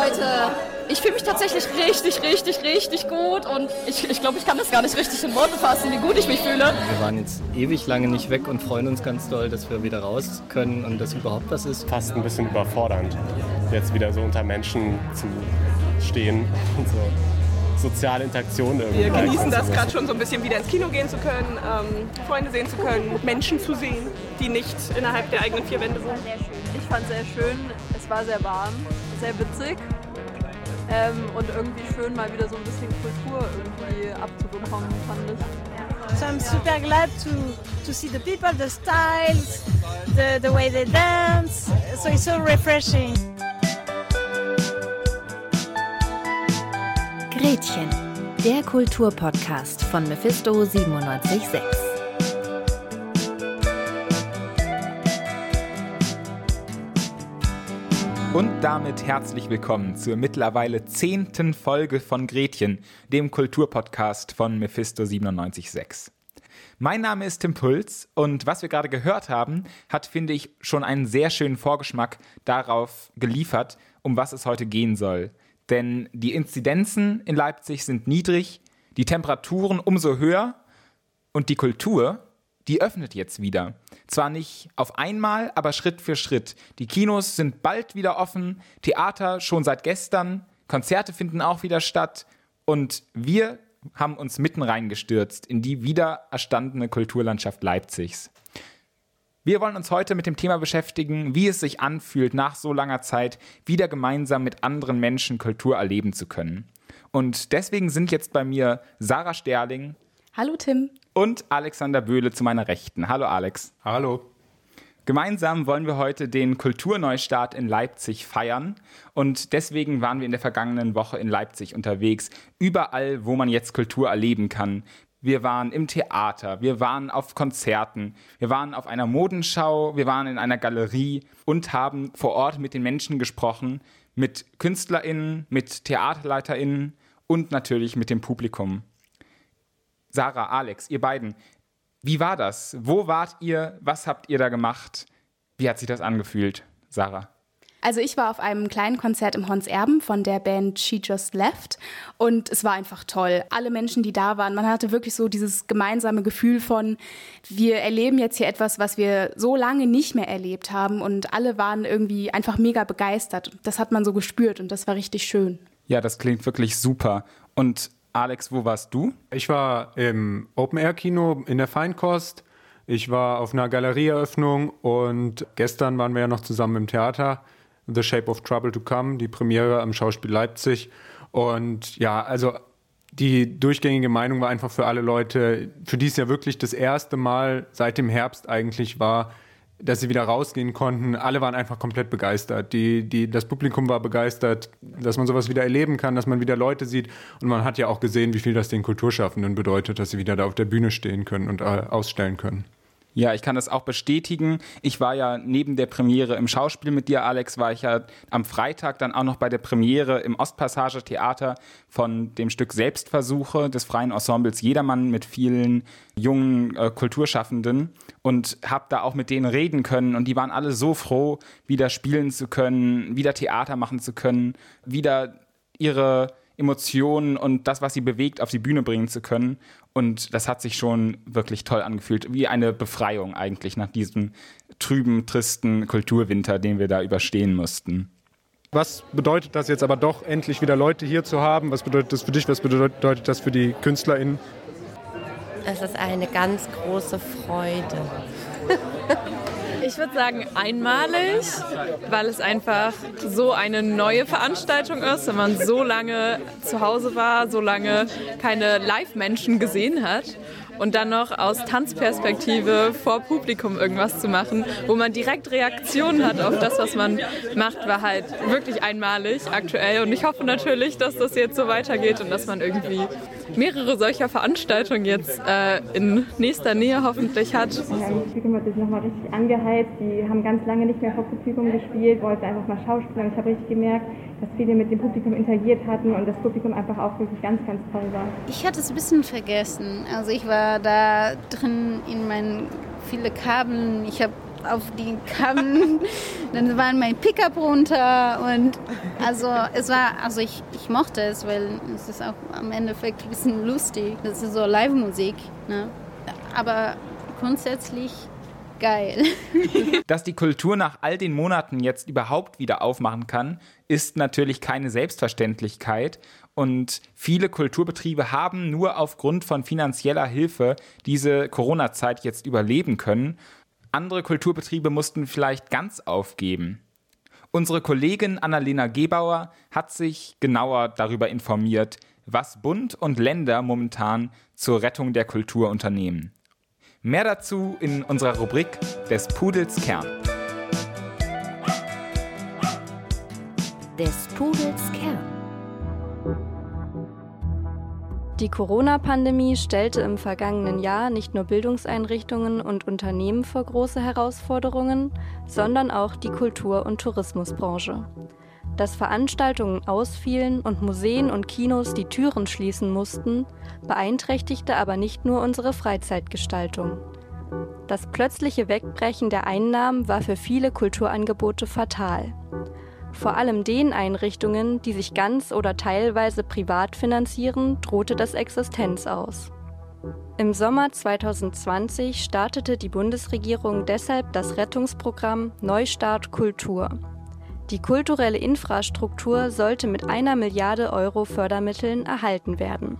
heute? Ich fühle mich tatsächlich richtig, richtig, richtig gut und ich, ich glaube, ich kann das gar nicht richtig in Worte fassen, wie gut ich mich fühle. Wir waren jetzt ewig lange nicht weg und freuen uns ganz doll, dass wir wieder raus können und dass überhaupt was ist. Fast ein bisschen überfordernd, jetzt wieder so unter Menschen zu stehen und so soziale Interaktion irgendwie. Wir genießen das gerade schon so ein bisschen wieder ins Kino gehen zu können, ähm, Freunde sehen zu können, Menschen zu sehen, die nicht innerhalb der eigenen vier Wände sind. Ich fand es sehr schön, es war sehr warm, sehr witzig ähm, und irgendwie schön mal wieder so ein bisschen Kultur irgendwie abzubekommen, fand ich. So I'm super glad to, to see the people, the styles, the, the way they dance. So it's so refreshing. Gretchen, der Kulturpodcast von Mephisto 976. Und damit herzlich willkommen zur mittlerweile zehnten Folge von Gretchen, dem Kulturpodcast von Mephisto 976. Mein Name ist Tim Puls und was wir gerade gehört haben, hat, finde ich, schon einen sehr schönen Vorgeschmack darauf geliefert, um was es heute gehen soll. Denn die Inzidenzen in Leipzig sind niedrig, die Temperaturen umso höher und die Kultur, die öffnet jetzt wieder. Zwar nicht auf einmal, aber Schritt für Schritt. Die Kinos sind bald wieder offen, Theater schon seit gestern, Konzerte finden auch wieder statt und wir haben uns mitten reingestürzt in die wieder erstandene Kulturlandschaft Leipzigs. Wir wollen uns heute mit dem Thema beschäftigen, wie es sich anfühlt, nach so langer Zeit wieder gemeinsam mit anderen Menschen Kultur erleben zu können. Und deswegen sind jetzt bei mir Sarah Sterling. Hallo Tim. Und Alexander Böhle zu meiner Rechten. Hallo Alex. Hallo. Gemeinsam wollen wir heute den Kulturneustart in Leipzig feiern und deswegen waren wir in der vergangenen Woche in Leipzig unterwegs, überall, wo man jetzt Kultur erleben kann wir waren im Theater, wir waren auf Konzerten, wir waren auf einer Modenschau, wir waren in einer Galerie und haben vor Ort mit den Menschen gesprochen, mit KünstlerInnen, mit TheaterleiterInnen und natürlich mit dem Publikum. Sarah, Alex, ihr beiden, wie war das? Wo wart ihr? Was habt ihr da gemacht? Wie hat sich das angefühlt, Sarah? Also ich war auf einem kleinen Konzert im Hons Erben von der Band She Just Left und es war einfach toll. Alle Menschen, die da waren, man hatte wirklich so dieses gemeinsame Gefühl von, wir erleben jetzt hier etwas, was wir so lange nicht mehr erlebt haben und alle waren irgendwie einfach mega begeistert. Das hat man so gespürt und das war richtig schön. Ja, das klingt wirklich super. Und Alex, wo warst du? Ich war im Open-Air-Kino in der Feinkost. Ich war auf einer Galerieeröffnung und gestern waren wir ja noch zusammen im Theater. The Shape of Trouble to Come, die Premiere am Schauspiel Leipzig. Und ja, also die durchgängige Meinung war einfach für alle Leute, für die es ja wirklich das erste Mal seit dem Herbst eigentlich war, dass sie wieder rausgehen konnten. Alle waren einfach komplett begeistert. Die, die, das Publikum war begeistert, dass man sowas wieder erleben kann, dass man wieder Leute sieht. Und man hat ja auch gesehen, wie viel das den Kulturschaffenden bedeutet, dass sie wieder da auf der Bühne stehen können und äh, ausstellen können. Ja, ich kann das auch bestätigen. Ich war ja neben der Premiere im Schauspiel mit dir, Alex, war ich ja am Freitag dann auch noch bei der Premiere im Ostpassage Theater von dem Stück Selbstversuche des freien Ensembles Jedermann mit vielen jungen äh, Kulturschaffenden und habe da auch mit denen reden können und die waren alle so froh, wieder spielen zu können, wieder Theater machen zu können, wieder ihre Emotionen und das, was sie bewegt, auf die Bühne bringen zu können. Und das hat sich schon wirklich toll angefühlt. Wie eine Befreiung eigentlich nach diesem trüben, tristen Kulturwinter, den wir da überstehen mussten. Was bedeutet das jetzt aber doch, endlich wieder Leute hier zu haben? Was bedeutet das für dich? Was bedeutet das für die KünstlerInnen? Es ist eine ganz große Freude. Ich würde sagen einmalig, weil es einfach so eine neue Veranstaltung ist, wenn man so lange zu Hause war, so lange keine Live-Menschen gesehen hat und dann noch aus Tanzperspektive vor Publikum irgendwas zu machen, wo man direkt Reaktionen hat auf das, was man macht, war halt wirklich einmalig aktuell. Und ich hoffe natürlich, dass das jetzt so weitergeht und dass man irgendwie mehrere solcher Veranstaltungen jetzt äh, in nächster Nähe hoffentlich hat. Ja, das Publikum hat sich nochmal richtig angeheizt. Die haben ganz lange nicht mehr vor Publikum gespielt, wollten einfach mal schauspielen. Ich habe richtig gemerkt, dass viele mit dem Publikum interagiert hatten und das Publikum einfach auch wirklich ganz, ganz toll war. Ich hatte es ein bisschen vergessen. Also ich war da drin in meinen viele Kabeln. Ich habe auf die kamen. Dann waren mein Pickup runter und also es war, also ich, ich mochte es, weil es ist auch am Endeffekt ein bisschen lustig. Das ist so Live-Musik. Ne? Aber grundsätzlich geil. Dass die Kultur nach all den Monaten jetzt überhaupt wieder aufmachen kann, ist natürlich keine Selbstverständlichkeit. Und viele Kulturbetriebe haben nur aufgrund von finanzieller Hilfe diese Corona-Zeit jetzt überleben können. Andere Kulturbetriebe mussten vielleicht ganz aufgeben. Unsere Kollegin Annalena Gebauer hat sich genauer darüber informiert, was Bund und Länder momentan zur Rettung der Kultur unternehmen. Mehr dazu in unserer Rubrik des Pudels Kern. Des Pudels Kern. Die Corona-Pandemie stellte im vergangenen Jahr nicht nur Bildungseinrichtungen und Unternehmen vor große Herausforderungen, sondern auch die Kultur- und Tourismusbranche. Dass Veranstaltungen ausfielen und Museen und Kinos die Türen schließen mussten, beeinträchtigte aber nicht nur unsere Freizeitgestaltung. Das plötzliche Wegbrechen der Einnahmen war für viele Kulturangebote fatal. Vor allem den Einrichtungen, die sich ganz oder teilweise privat finanzieren, drohte das Existenz aus. Im Sommer 2020 startete die Bundesregierung deshalb das Rettungsprogramm Neustart Kultur. Die kulturelle Infrastruktur sollte mit einer Milliarde Euro Fördermitteln erhalten werden.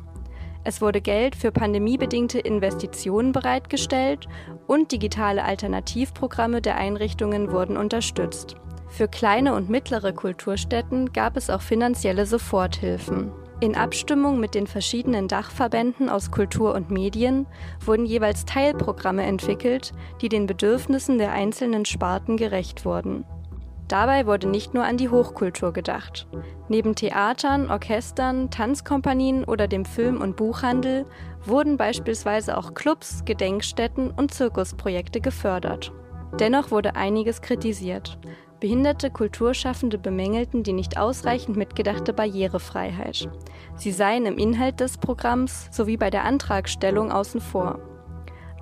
Es wurde Geld für pandemiebedingte Investitionen bereitgestellt und digitale Alternativprogramme der Einrichtungen wurden unterstützt. Für kleine und mittlere Kulturstätten gab es auch finanzielle Soforthilfen. In Abstimmung mit den verschiedenen Dachverbänden aus Kultur und Medien wurden jeweils Teilprogramme entwickelt, die den Bedürfnissen der einzelnen Sparten gerecht wurden. Dabei wurde nicht nur an die Hochkultur gedacht. Neben Theatern, Orchestern, Tanzkompanien oder dem Film- und Buchhandel wurden beispielsweise auch Clubs, Gedenkstätten und Zirkusprojekte gefördert. Dennoch wurde einiges kritisiert. Behinderte Kulturschaffende bemängelten die nicht ausreichend mitgedachte Barrierefreiheit. Sie seien im Inhalt des Programms sowie bei der Antragstellung außen vor.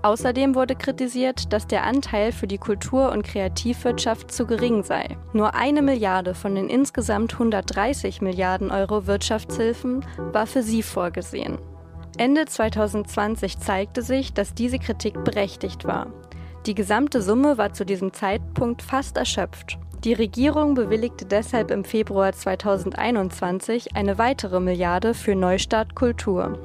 Außerdem wurde kritisiert, dass der Anteil für die Kultur- und Kreativwirtschaft zu gering sei. Nur eine Milliarde von den insgesamt 130 Milliarden Euro Wirtschaftshilfen war für sie vorgesehen. Ende 2020 zeigte sich, dass diese Kritik berechtigt war. Die gesamte Summe war zu diesem Zeitpunkt fast erschöpft. Die Regierung bewilligte deshalb im Februar 2021 eine weitere Milliarde für Neustart Kultur.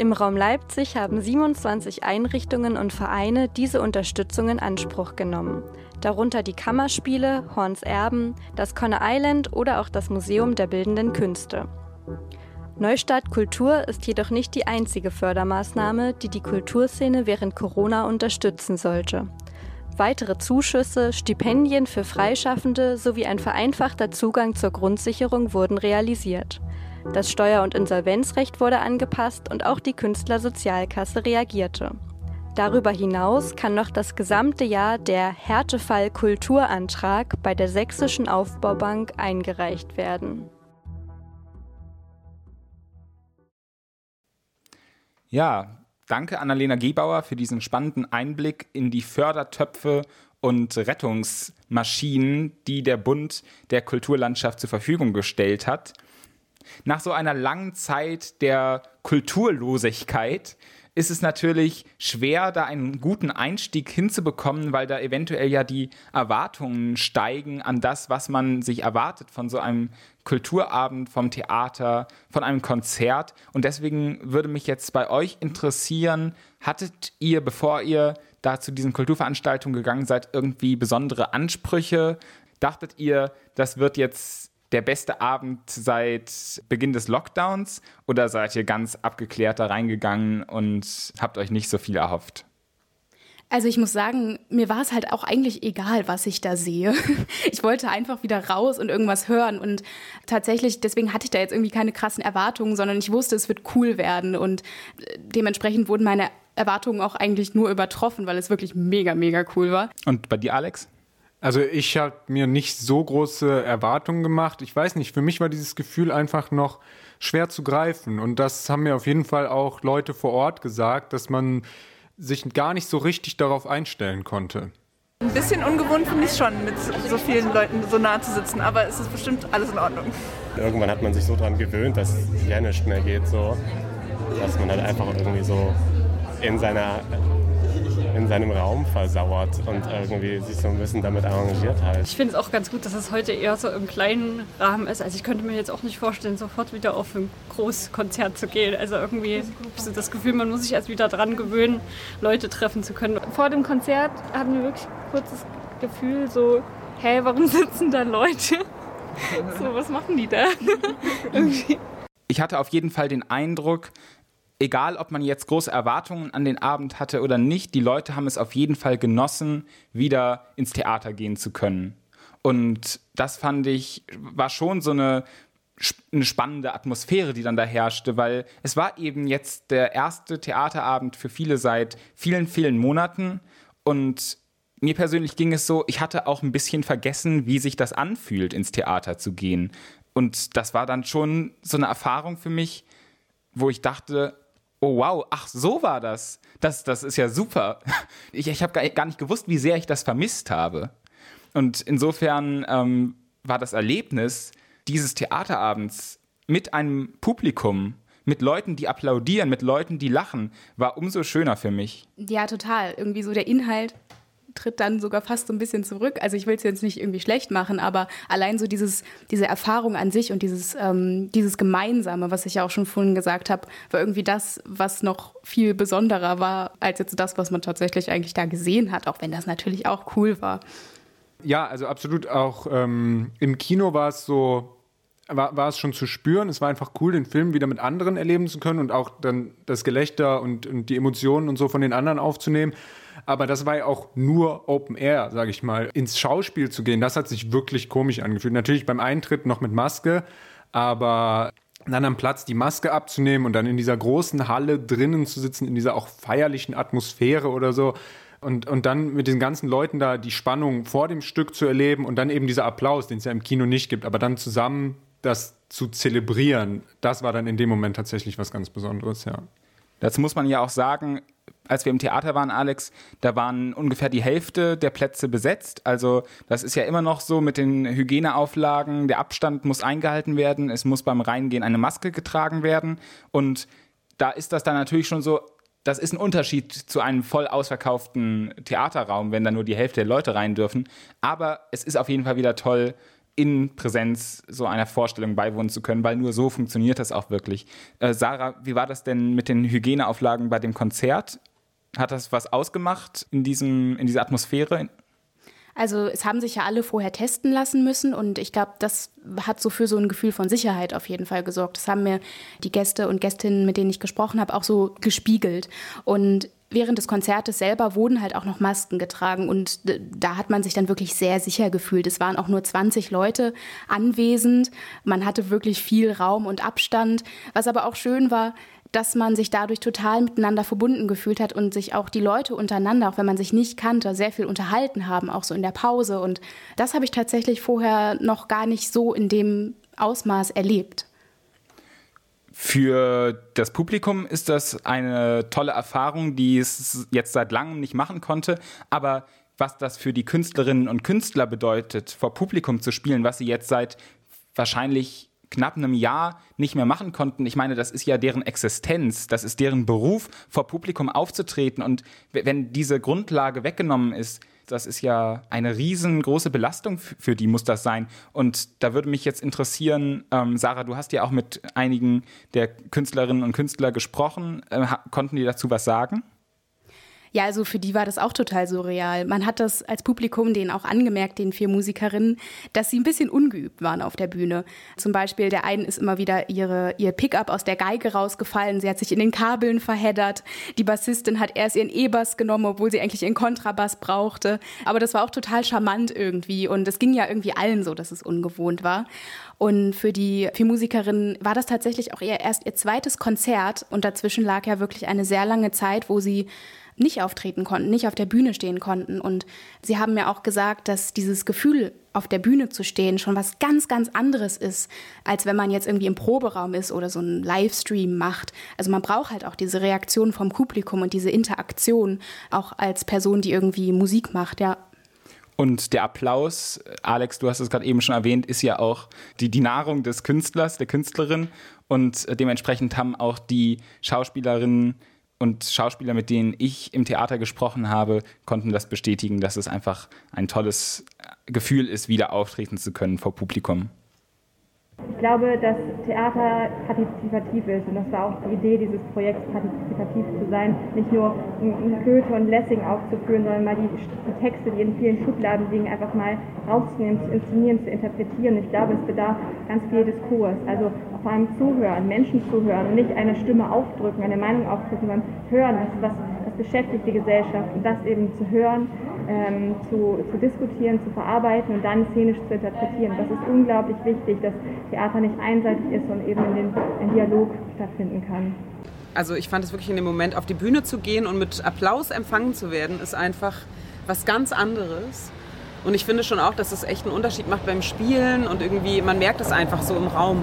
Im Raum Leipzig haben 27 Einrichtungen und Vereine diese Unterstützung in Anspruch genommen, darunter die Kammerspiele, Horns Erben, das Conner Island oder auch das Museum der Bildenden Künste. Neustart Kultur ist jedoch nicht die einzige Fördermaßnahme, die die Kulturszene während Corona unterstützen sollte. Weitere Zuschüsse, Stipendien für Freischaffende sowie ein vereinfachter Zugang zur Grundsicherung wurden realisiert. Das Steuer- und Insolvenzrecht wurde angepasst und auch die Künstlersozialkasse reagierte. Darüber hinaus kann noch das gesamte Jahr der Härtefall Kulturantrag bei der Sächsischen Aufbaubank eingereicht werden. Ja, danke Annalena Gebauer für diesen spannenden Einblick in die Fördertöpfe und Rettungsmaschinen, die der Bund der Kulturlandschaft zur Verfügung gestellt hat. Nach so einer langen Zeit der Kulturlosigkeit ist es natürlich schwer, da einen guten Einstieg hinzubekommen, weil da eventuell ja die Erwartungen steigen an das, was man sich erwartet von so einem Kulturabend, vom Theater, von einem Konzert. Und deswegen würde mich jetzt bei euch interessieren, hattet ihr, bevor ihr da zu diesen Kulturveranstaltungen gegangen seid, irgendwie besondere Ansprüche? Dachtet ihr, das wird jetzt der beste Abend seit Beginn des Lockdowns oder seid ihr ganz abgeklärt da reingegangen und habt euch nicht so viel erhofft? Also ich muss sagen, mir war es halt auch eigentlich egal, was ich da sehe. Ich wollte einfach wieder raus und irgendwas hören. Und tatsächlich, deswegen hatte ich da jetzt irgendwie keine krassen Erwartungen, sondern ich wusste, es wird cool werden. Und äh, dementsprechend wurden meine Erwartungen auch eigentlich nur übertroffen, weil es wirklich mega, mega cool war. Und bei dir, Alex? Also ich habe mir nicht so große Erwartungen gemacht. Ich weiß nicht, für mich war dieses Gefühl einfach noch schwer zu greifen. Und das haben mir auf jeden Fall auch Leute vor Ort gesagt, dass man sich gar nicht so richtig darauf einstellen konnte. Ein bisschen ungewohnt finde ich schon, mit so vielen Leuten so nah zu sitzen, aber es ist bestimmt alles in Ordnung. Irgendwann hat man sich so daran gewöhnt, dass es ja nicht mehr geht, so, dass man halt einfach irgendwie so in seiner in seinem Raum versauert und irgendwie sich so ein bisschen damit arrangiert halt. Ich finde es auch ganz gut, dass es heute eher so im kleinen Rahmen ist. Also ich könnte mir jetzt auch nicht vorstellen, sofort wieder auf ein Großkonzert zu gehen. Also irgendwie habe ich so das Gefühl, man muss sich erst wieder dran gewöhnen, Leute treffen zu können. Vor dem Konzert hatten wir wirklich kurz das Gefühl so, hä, warum sitzen da Leute? so, was machen die da? ich hatte auf jeden Fall den Eindruck, egal ob man jetzt große Erwartungen an den Abend hatte oder nicht, die Leute haben es auf jeden Fall genossen, wieder ins Theater gehen zu können. Und das fand ich, war schon so eine, eine spannende Atmosphäre, die dann da herrschte, weil es war eben jetzt der erste Theaterabend für viele seit vielen, vielen Monaten. Und mir persönlich ging es so, ich hatte auch ein bisschen vergessen, wie sich das anfühlt, ins Theater zu gehen. Und das war dann schon so eine Erfahrung für mich, wo ich dachte, oh wow, ach so war das. Das, das ist ja super. Ich, ich habe gar nicht gewusst, wie sehr ich das vermisst habe. Und insofern ähm, war das Erlebnis dieses Theaterabends mit einem Publikum, mit Leuten, die applaudieren, mit Leuten, die lachen, war umso schöner für mich. Ja, total. Irgendwie so der Inhalt tritt dann sogar fast so ein bisschen zurück. Also ich will es jetzt nicht irgendwie schlecht machen, aber allein so dieses, diese Erfahrung an sich und dieses, ähm, dieses Gemeinsame, was ich ja auch schon vorhin gesagt habe, war irgendwie das, was noch viel besonderer war, als jetzt das, was man tatsächlich eigentlich da gesehen hat, auch wenn das natürlich auch cool war. Ja, also absolut auch ähm, im Kino war es so, war, war es schon zu spüren. Es war einfach cool, den Film wieder mit anderen erleben zu können und auch dann das Gelächter und, und die Emotionen und so von den anderen aufzunehmen. Aber das war ja auch nur Open Air, sage ich mal. Ins Schauspiel zu gehen, das hat sich wirklich komisch angefühlt. Natürlich beim Eintritt noch mit Maske, aber dann am Platz die Maske abzunehmen und dann in dieser großen Halle drinnen zu sitzen, in dieser auch feierlichen Atmosphäre oder so. Und, und dann mit den ganzen Leuten da die Spannung vor dem Stück zu erleben und dann eben dieser Applaus, den es ja im Kino nicht gibt, aber dann zusammen das zu zelebrieren, das war dann in dem Moment tatsächlich was ganz Besonderes, ja. Dazu muss man ja auch sagen, als wir im Theater waren, Alex, da waren ungefähr die Hälfte der Plätze besetzt. Also das ist ja immer noch so mit den Hygieneauflagen. Der Abstand muss eingehalten werden. Es muss beim Reingehen eine Maske getragen werden. Und da ist das dann natürlich schon so, das ist ein Unterschied zu einem voll ausverkauften Theaterraum, wenn da nur die Hälfte der Leute rein dürfen. Aber es ist auf jeden Fall wieder toll, in Präsenz so einer Vorstellung beiwohnen zu können, weil nur so funktioniert das auch wirklich. Äh, Sarah, wie war das denn mit den Hygieneauflagen bei dem Konzert? Hat das was ausgemacht in, diesem, in dieser Atmosphäre? Also es haben sich ja alle vorher testen lassen müssen und ich glaube, das hat so für so ein Gefühl von Sicherheit auf jeden Fall gesorgt. Das haben mir die Gäste und Gästinnen, mit denen ich gesprochen habe, auch so gespiegelt. Und während des Konzertes selber wurden halt auch noch Masken getragen und da hat man sich dann wirklich sehr sicher gefühlt. Es waren auch nur 20 Leute anwesend. Man hatte wirklich viel Raum und Abstand. Was aber auch schön war, dass man sich dadurch total miteinander verbunden gefühlt hat und sich auch die Leute untereinander, auch wenn man sich nicht kannte, sehr viel unterhalten haben, auch so in der Pause. Und das habe ich tatsächlich vorher noch gar nicht so in dem Ausmaß erlebt. Für das Publikum ist das eine tolle Erfahrung, die es jetzt seit langem nicht machen konnte. Aber was das für die Künstlerinnen und Künstler bedeutet, vor Publikum zu spielen, was sie jetzt seit wahrscheinlich knapp einem Jahr nicht mehr machen konnten. Ich meine, das ist ja deren Existenz, das ist deren Beruf, vor Publikum aufzutreten. Und wenn diese Grundlage weggenommen ist, das ist ja eine riesengroße Belastung für die, muss das sein. Und da würde mich jetzt interessieren, ähm, Sarah, du hast ja auch mit einigen der Künstlerinnen und Künstler gesprochen. Äh, konnten die dazu was sagen? Ja, also für die war das auch total surreal. Man hat das als Publikum denen auch angemerkt, den vier Musikerinnen, dass sie ein bisschen ungeübt waren auf der Bühne. Zum Beispiel der einen ist immer wieder ihre, ihr Pickup aus der Geige rausgefallen. Sie hat sich in den Kabeln verheddert. Die Bassistin hat erst ihren E-Bass genommen, obwohl sie eigentlich ihren Kontrabass brauchte. Aber das war auch total charmant irgendwie. Und es ging ja irgendwie allen so, dass es ungewohnt war. Und für die vier Musikerinnen war das tatsächlich auch eher erst ihr zweites Konzert. Und dazwischen lag ja wirklich eine sehr lange Zeit, wo sie nicht auftreten konnten, nicht auf der Bühne stehen konnten. Und sie haben mir auch gesagt, dass dieses Gefühl, auf der Bühne zu stehen, schon was ganz, ganz anderes ist, als wenn man jetzt irgendwie im Proberaum ist oder so einen Livestream macht. Also man braucht halt auch diese Reaktion vom Publikum und diese Interaktion, auch als Person, die irgendwie Musik macht, ja. Und der Applaus, Alex, du hast es gerade eben schon erwähnt, ist ja auch die, die Nahrung des Künstlers, der Künstlerin. Und dementsprechend haben auch die Schauspielerinnen und Schauspieler, mit denen ich im Theater gesprochen habe, konnten das bestätigen, dass es einfach ein tolles Gefühl ist, wieder auftreten zu können vor Publikum. Ich glaube, dass Theater partizipativ ist und das war auch die Idee dieses Projekts, partizipativ zu sein, nicht nur Goethe und Lessing aufzuführen, sondern mal die, die Texte, die in vielen Schubladen liegen, einfach mal rauszunehmen, zu inszenieren, zu interpretieren. Ich glaube, es bedarf ganz viel Diskurs, also vor allem zuhören, Menschen zuhören und nicht eine Stimme aufdrücken, eine Meinung aufdrücken, sondern hören, was, was, was beschäftigt die Gesellschaft und das eben zu hören ähm, zu, zu diskutieren, zu verarbeiten und dann szenisch zu interpretieren. Das ist unglaublich wichtig, dass Theater nicht einseitig ist und eben in den in Dialog stattfinden kann. Also ich fand es wirklich in dem Moment, auf die Bühne zu gehen und mit Applaus empfangen zu werden, ist einfach was ganz anderes. Und ich finde schon auch, dass es echt einen Unterschied macht beim Spielen und irgendwie, man merkt es einfach so im Raum,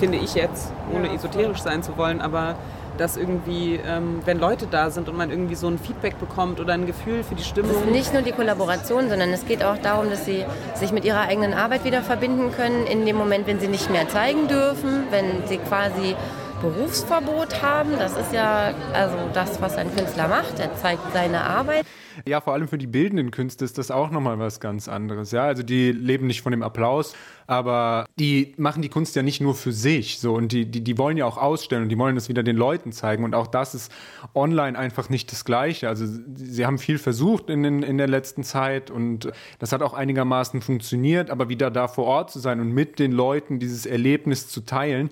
finde ich jetzt, ohne esoterisch sein zu wollen, aber dass irgendwie, ähm, wenn Leute da sind und man irgendwie so ein Feedback bekommt oder ein Gefühl für die Stimmung. Es ist nicht nur die Kollaboration, sondern es geht auch darum, dass sie sich mit ihrer eigenen Arbeit wieder verbinden können, in dem Moment, wenn sie nicht mehr zeigen dürfen, wenn sie quasi Berufsverbot haben. Das ist ja also das, was ein Künstler macht. Er zeigt seine Arbeit. Ja, vor allem für die bildenden Künste ist das auch nochmal was ganz anderes. Ja, also die leben nicht von dem Applaus, aber die machen die Kunst ja nicht nur für sich. So, und die, die, die wollen ja auch ausstellen und die wollen das wieder den Leuten zeigen. Und auch das ist online einfach nicht das Gleiche. Also sie haben viel versucht in, den, in der letzten Zeit und das hat auch einigermaßen funktioniert, aber wieder da vor Ort zu sein und mit den Leuten dieses Erlebnis zu teilen,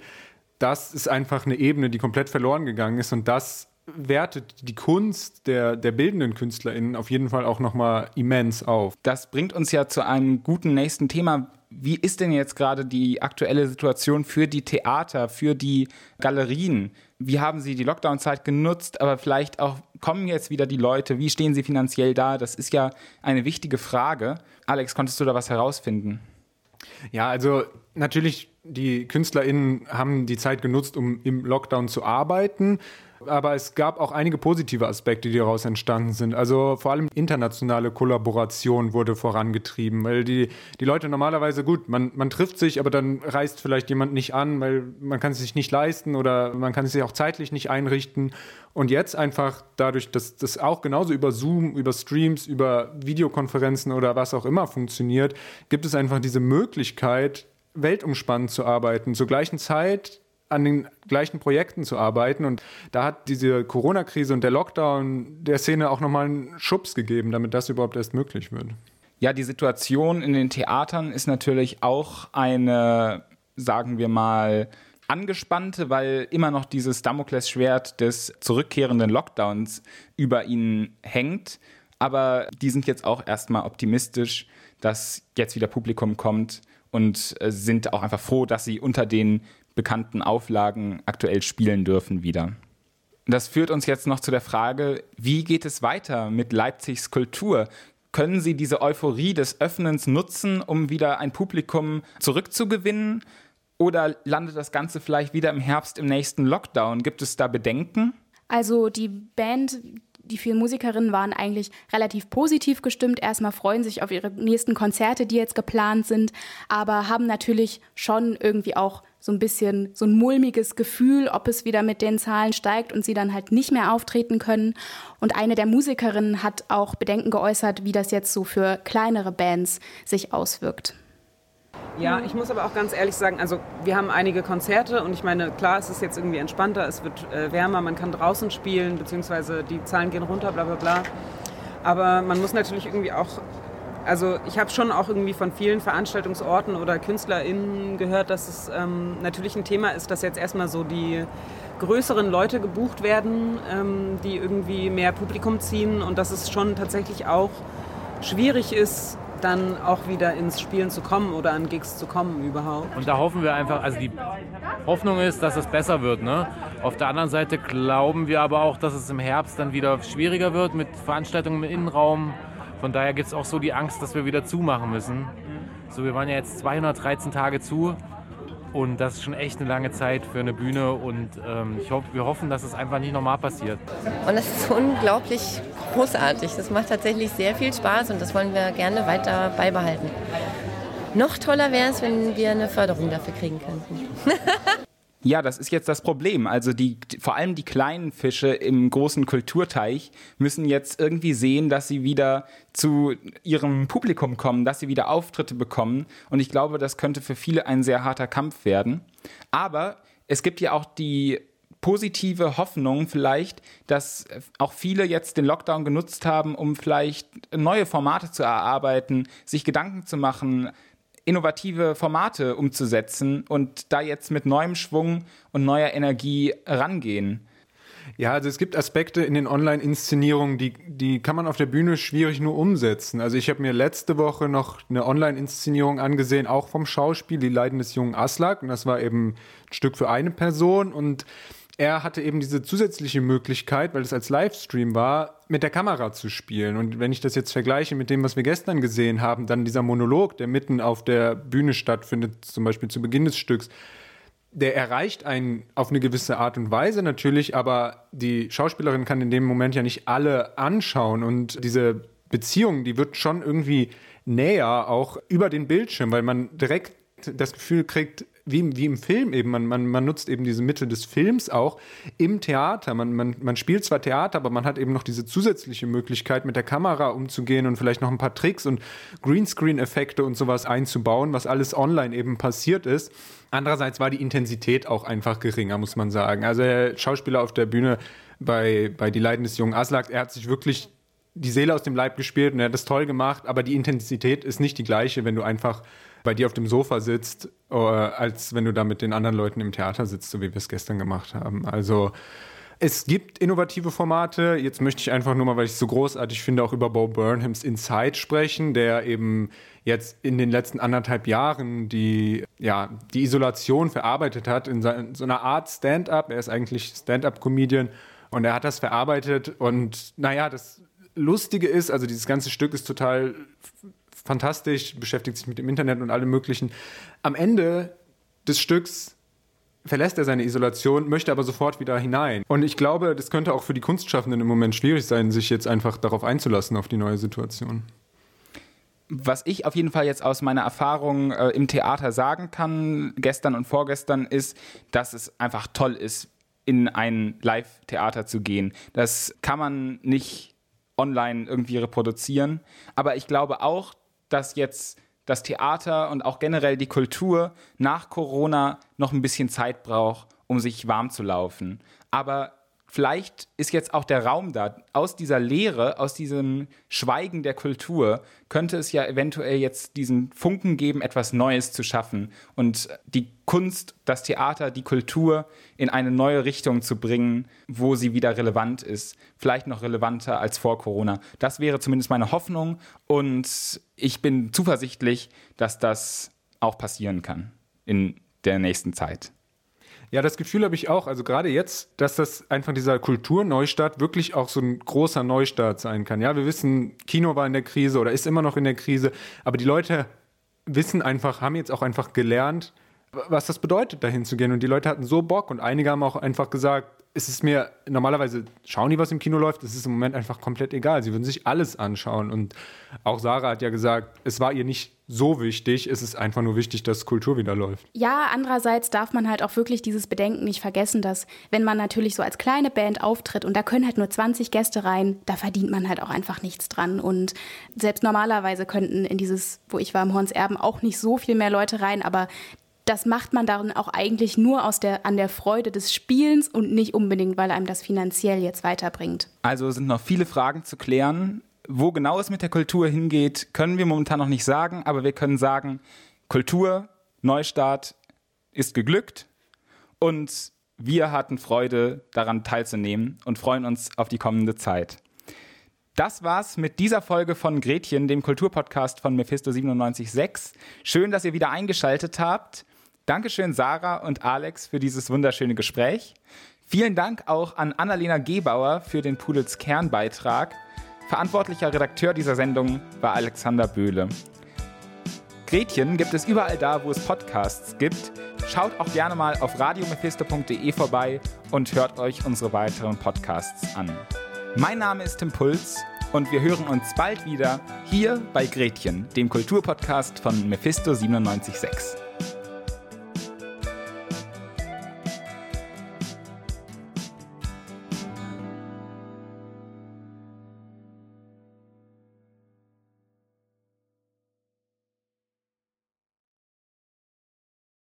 das ist einfach eine Ebene, die komplett verloren gegangen ist und das wertet die Kunst der, der bildenden KünstlerInnen auf jeden Fall auch nochmal immens auf. Das bringt uns ja zu einem guten nächsten Thema. Wie ist denn jetzt gerade die aktuelle Situation für die Theater, für die Galerien? Wie haben Sie die Lockdown-Zeit genutzt, aber vielleicht auch kommen jetzt wieder die Leute? Wie stehen sie finanziell da? Das ist ja eine wichtige Frage. Alex, konntest du da was herausfinden? Ja, also natürlich, die KünstlerInnen haben die Zeit genutzt, um im Lockdown zu arbeiten. Aber es gab auch einige positive Aspekte, die daraus entstanden sind. Also vor allem internationale Kollaboration wurde vorangetrieben, weil die, die Leute normalerweise, gut, man, man trifft sich, aber dann reist vielleicht jemand nicht an, weil man kann es sich nicht leisten oder man kann es sich auch zeitlich nicht einrichten. Und jetzt einfach dadurch, dass das auch genauso über Zoom, über Streams, über Videokonferenzen oder was auch immer funktioniert, gibt es einfach diese Möglichkeit, weltumspannend zu arbeiten, zur gleichen Zeit an den gleichen Projekten zu arbeiten. Und da hat diese Corona-Krise und der Lockdown der Szene auch nochmal einen Schubs gegeben, damit das überhaupt erst möglich wird. Ja, die Situation in den Theatern ist natürlich auch eine, sagen wir mal, angespannte, weil immer noch dieses Damoklesschwert des zurückkehrenden Lockdowns über ihnen hängt. Aber die sind jetzt auch erstmal optimistisch, dass jetzt wieder Publikum kommt und äh, sind auch einfach froh, dass sie unter den bekannten Auflagen aktuell spielen dürfen wieder. Das führt uns jetzt noch zu der Frage, wie geht es weiter mit Leipzigs Kultur? Können Sie diese Euphorie des Öffnens nutzen, um wieder ein Publikum zurückzugewinnen? Oder landet das Ganze vielleicht wieder im Herbst im nächsten Lockdown? Gibt es da Bedenken? Also die Band, die vielen Musikerinnen waren eigentlich relativ positiv gestimmt. Erstmal freuen sich auf ihre nächsten Konzerte, die jetzt geplant sind, aber haben natürlich schon irgendwie auch so ein bisschen so ein mulmiges Gefühl, ob es wieder mit den Zahlen steigt und sie dann halt nicht mehr auftreten können. Und eine der Musikerinnen hat auch Bedenken geäußert, wie das jetzt so für kleinere Bands sich auswirkt. Ja, ich muss aber auch ganz ehrlich sagen, also wir haben einige Konzerte und ich meine, klar, es ist jetzt irgendwie entspannter, es wird äh, wärmer, man kann draußen spielen, beziehungsweise die Zahlen gehen runter, bla bla bla. Aber man muss natürlich irgendwie auch also ich habe schon auch irgendwie von vielen Veranstaltungsorten oder KünstlerInnen gehört, dass es ähm, natürlich ein Thema ist, dass jetzt erstmal so die größeren Leute gebucht werden, ähm, die irgendwie mehr Publikum ziehen und dass es schon tatsächlich auch schwierig ist, dann auch wieder ins Spielen zu kommen oder an Gigs zu kommen überhaupt. Und da hoffen wir einfach, also die Hoffnung ist, dass es besser wird. Ne? Auf der anderen Seite glauben wir aber auch, dass es im Herbst dann wieder schwieriger wird mit Veranstaltungen im Innenraum, von daher gibt es auch so die Angst, dass wir wieder zumachen müssen. So, wir waren ja jetzt 213 Tage zu Und das ist schon echt eine lange Zeit für eine Bühne und ähm, ich hoff, wir hoffen, dass es einfach nicht normal passiert. Und es ist unglaublich großartig. Das macht tatsächlich sehr viel Spaß und das wollen wir gerne weiter beibehalten. Noch toller wäre es, wenn wir eine Förderung dafür kriegen könnten. Ja, das ist jetzt das Problem. Also die, vor allem die kleinen Fische im großen Kulturteich müssen jetzt irgendwie sehen, dass sie wieder zu ihrem Publikum kommen, dass sie wieder Auftritte bekommen. Und ich glaube, das könnte für viele ein sehr harter Kampf werden. Aber es gibt ja auch die positive Hoffnung vielleicht, dass auch viele jetzt den Lockdown genutzt haben, um vielleicht neue Formate zu erarbeiten, sich Gedanken zu machen, innovative Formate umzusetzen und da jetzt mit neuem Schwung und neuer Energie rangehen. Ja, also es gibt Aspekte in den Online-Inszenierungen, die, die kann man auf der Bühne schwierig nur umsetzen. Also ich habe mir letzte Woche noch eine Online-Inszenierung angesehen, auch vom Schauspiel, die Leiden des jungen Aslak. Und das war eben ein Stück für eine Person. Und er hatte eben diese zusätzliche Möglichkeit, weil es als Livestream war, mit der Kamera zu spielen. Und wenn ich das jetzt vergleiche mit dem, was wir gestern gesehen haben, dann dieser Monolog, der mitten auf der Bühne stattfindet, zum Beispiel zu Beginn des Stücks, der erreicht einen auf eine gewisse Art und Weise natürlich, aber die Schauspielerin kann in dem Moment ja nicht alle anschauen und diese Beziehung, die wird schon irgendwie näher, auch über den Bildschirm, weil man direkt das Gefühl kriegt, wie, wie im Film eben, man, man, man nutzt eben diese Mittel des Films auch im Theater. Man, man, man spielt zwar Theater, aber man hat eben noch diese zusätzliche Möglichkeit, mit der Kamera umzugehen und vielleicht noch ein paar Tricks und Greenscreen-Effekte und sowas einzubauen, was alles online eben passiert ist. Andererseits war die Intensität auch einfach geringer, muss man sagen. Also der Schauspieler auf der Bühne bei, bei Die Leiden des jungen Aslak, er hat sich wirklich die Seele aus dem Leib gespielt und er hat das toll gemacht, aber die Intensität ist nicht die gleiche, wenn du einfach bei dir auf dem Sofa sitzt, äh, als wenn du da mit den anderen Leuten im Theater sitzt, so wie wir es gestern gemacht haben. Also es gibt innovative Formate. Jetzt möchte ich einfach nur mal, weil ich es so großartig finde, auch über Bo Burnhams Inside sprechen, der eben jetzt in den letzten anderthalb Jahren die, ja, die Isolation verarbeitet hat in so einer Art Stand-up. Er ist eigentlich Stand-up-Comedian und er hat das verarbeitet und naja, das Lustige ist, also dieses ganze Stück ist total fantastisch, beschäftigt sich mit dem Internet und allem Möglichen. Am Ende des Stücks verlässt er seine Isolation, möchte aber sofort wieder hinein. Und ich glaube, das könnte auch für die Kunstschaffenden im Moment schwierig sein, sich jetzt einfach darauf einzulassen, auf die neue Situation. Was ich auf jeden Fall jetzt aus meiner Erfahrung äh, im Theater sagen kann, gestern und vorgestern, ist, dass es einfach toll ist, in ein Live-Theater zu gehen. Das kann man nicht online irgendwie reproduzieren. Aber ich glaube auch, dass jetzt das Theater und auch generell die Kultur nach Corona noch ein bisschen Zeit braucht, um sich warm zu laufen. Aber vielleicht ist jetzt auch der Raum da. Aus dieser Leere, aus diesem Schweigen der Kultur könnte es ja eventuell jetzt diesen Funken geben, etwas Neues zu schaffen und die Kunst, das Theater, die Kultur in eine neue Richtung zu bringen, wo sie wieder relevant ist. Vielleicht noch relevanter als vor Corona. Das wäre zumindest meine Hoffnung und ich bin zuversichtlich, dass das auch passieren kann in der nächsten Zeit. Ja, das Gefühl habe ich auch. Also gerade jetzt, dass das einfach dieser Kulturneustart wirklich auch so ein großer Neustart sein kann. Ja, wir wissen, Kino war in der Krise oder ist immer noch in der Krise, aber die Leute wissen einfach, haben jetzt auch einfach gelernt, was das bedeutet, dahin zu gehen. Und die Leute hatten so Bock und einige haben auch einfach gesagt, es ist mir, normalerweise schauen die, was im Kino läuft, es ist im Moment einfach komplett egal. Sie würden sich alles anschauen. Und auch Sarah hat ja gesagt, es war ihr nicht so wichtig, es ist einfach nur wichtig, dass Kultur wieder läuft. Ja, andererseits darf man halt auch wirklich dieses Bedenken nicht vergessen, dass wenn man natürlich so als kleine Band auftritt und da können halt nur 20 Gäste rein, da verdient man halt auch einfach nichts dran. Und selbst normalerweise könnten in dieses, wo ich war im Horns Erben, auch nicht so viel mehr Leute rein, aber das macht man dann auch eigentlich nur aus der, an der Freude des Spielens und nicht unbedingt, weil einem das finanziell jetzt weiterbringt. Also sind noch viele Fragen zu klären. Wo genau es mit der Kultur hingeht, können wir momentan noch nicht sagen, aber wir können sagen, Kultur, Neustart ist geglückt und wir hatten Freude daran teilzunehmen und freuen uns auf die kommende Zeit. Das war's mit dieser Folge von Gretchen, dem Kulturpodcast von Mephisto 97.6. Schön, dass ihr wieder eingeschaltet habt. Dankeschön, Sarah und Alex, für dieses wunderschöne Gespräch. Vielen Dank auch an Annalena Gebauer für den Pudels Kernbeitrag. Verantwortlicher Redakteur dieser Sendung war Alexander Böhle. Gretchen gibt es überall da, wo es Podcasts gibt. Schaut auch gerne mal auf radiomephisto.de vorbei und hört euch unsere weiteren Podcasts an. Mein Name ist Tim Puls und wir hören uns bald wieder hier bei Gretchen, dem Kulturpodcast von Mephisto 976.